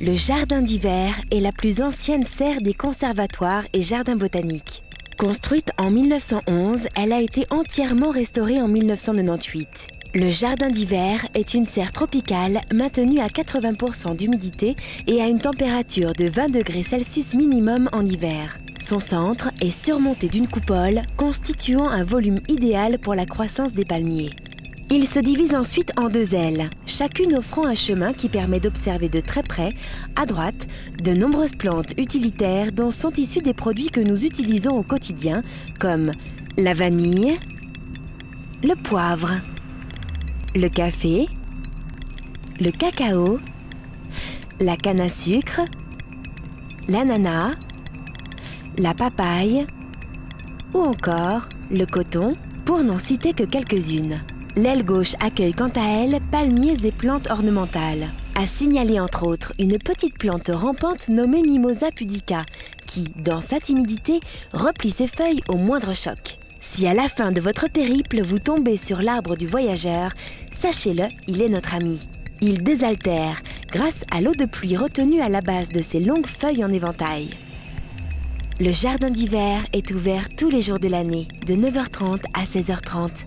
Le jardin d'hiver est la plus ancienne serre des conservatoires et jardins botaniques. Construite en 1911, elle a été entièrement restaurée en 1998. Le jardin d'hiver est une serre tropicale maintenue à 80% d'humidité et à une température de 20 degrés Celsius minimum en hiver. Son centre est surmonté d'une coupole constituant un volume idéal pour la croissance des palmiers. Il se divise ensuite en deux ailes, chacune offrant un chemin qui permet d'observer de très près, à droite, de nombreuses plantes utilitaires dont sont issus des produits que nous utilisons au quotidien, comme la vanille, le poivre, le café, le cacao, la canne à sucre, l'ananas, la papaye ou encore le coton, pour n'en citer que quelques-unes. L'aile gauche accueille quant à elle palmiers et plantes ornementales. À signaler entre autres une petite plante rampante nommée Mimosa pudica, qui, dans sa timidité, replie ses feuilles au moindre choc. Si à la fin de votre périple vous tombez sur l'arbre du voyageur, sachez-le, il est notre ami. Il désaltère grâce à l'eau de pluie retenue à la base de ses longues feuilles en éventail. Le jardin d'hiver est ouvert tous les jours de l'année, de 9h30 à 16h30.